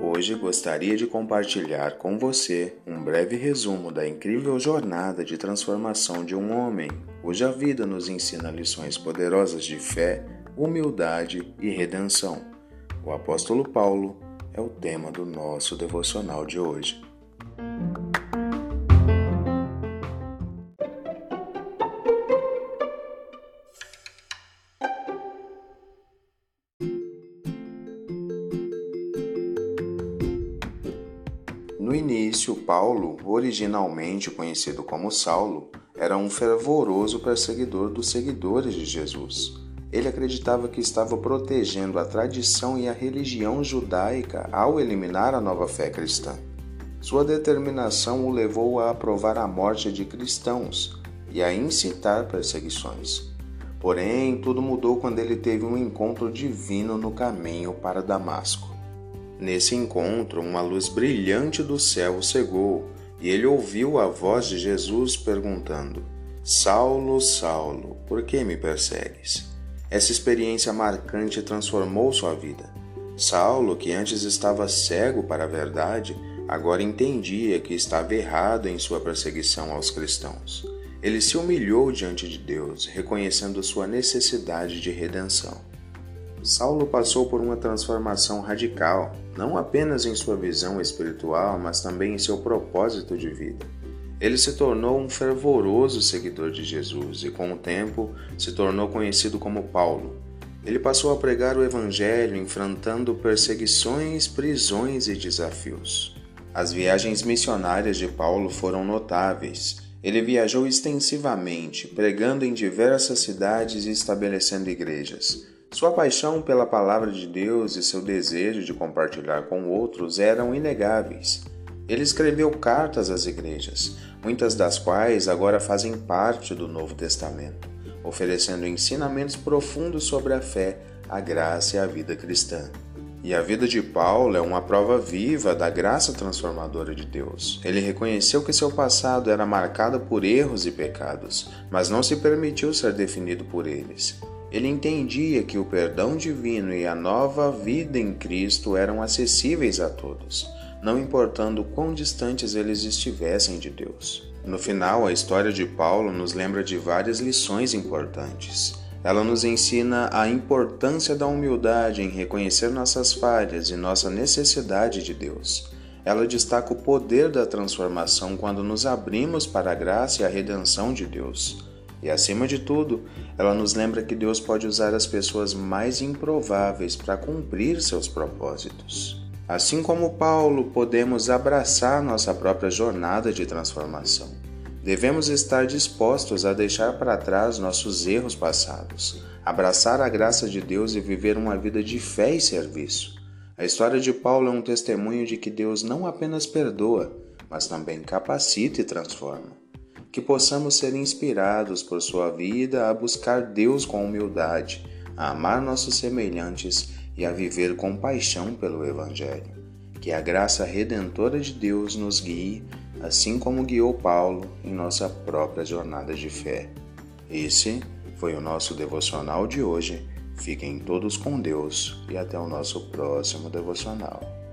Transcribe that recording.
Hoje gostaria de compartilhar com você um breve resumo da incrível jornada de transformação de um homem, cuja vida nos ensina lições poderosas de fé, humildade e redenção. O apóstolo Paulo é o tema do nosso devocional de hoje. No início, Paulo, originalmente conhecido como Saulo, era um fervoroso perseguidor dos seguidores de Jesus. Ele acreditava que estava protegendo a tradição e a religião judaica ao eliminar a nova fé cristã. Sua determinação o levou a aprovar a morte de cristãos e a incitar perseguições. Porém, tudo mudou quando ele teve um encontro divino no caminho para Damasco. Nesse encontro, uma luz brilhante do céu o cegou e ele ouviu a voz de Jesus perguntando: Saulo, Saulo, por que me persegues? Essa experiência marcante transformou sua vida. Saulo, que antes estava cego para a verdade, agora entendia que estava errado em sua perseguição aos cristãos. Ele se humilhou diante de Deus, reconhecendo sua necessidade de redenção. Saulo passou por uma transformação radical, não apenas em sua visão espiritual, mas também em seu propósito de vida. Ele se tornou um fervoroso seguidor de Jesus e, com o tempo, se tornou conhecido como Paulo. Ele passou a pregar o Evangelho enfrentando perseguições, prisões e desafios. As viagens missionárias de Paulo foram notáveis. Ele viajou extensivamente, pregando em diversas cidades e estabelecendo igrejas. Sua paixão pela palavra de Deus e seu desejo de compartilhar com outros eram inegáveis. Ele escreveu cartas às igrejas, muitas das quais agora fazem parte do Novo Testamento, oferecendo ensinamentos profundos sobre a fé, a graça e a vida cristã. E a vida de Paulo é uma prova viva da graça transformadora de Deus. Ele reconheceu que seu passado era marcado por erros e pecados, mas não se permitiu ser definido por eles. Ele entendia que o perdão divino e a nova vida em Cristo eram acessíveis a todos, não importando quão distantes eles estivessem de Deus. No final, a história de Paulo nos lembra de várias lições importantes. Ela nos ensina a importância da humildade em reconhecer nossas falhas e nossa necessidade de Deus. Ela destaca o poder da transformação quando nos abrimos para a graça e a redenção de Deus. E acima de tudo, ela nos lembra que Deus pode usar as pessoas mais improváveis para cumprir seus propósitos. Assim como Paulo, podemos abraçar nossa própria jornada de transformação. Devemos estar dispostos a deixar para trás nossos erros passados, abraçar a graça de Deus e viver uma vida de fé e serviço. A história de Paulo é um testemunho de que Deus não apenas perdoa, mas também capacita e transforma que possamos ser inspirados por sua vida a buscar Deus com humildade, a amar nossos semelhantes e a viver com paixão pelo Evangelho. Que a graça redentora de Deus nos guie, assim como guiou Paulo em nossa própria jornada de fé. Esse foi o nosso devocional de hoje. Fiquem todos com Deus e até o nosso próximo devocional.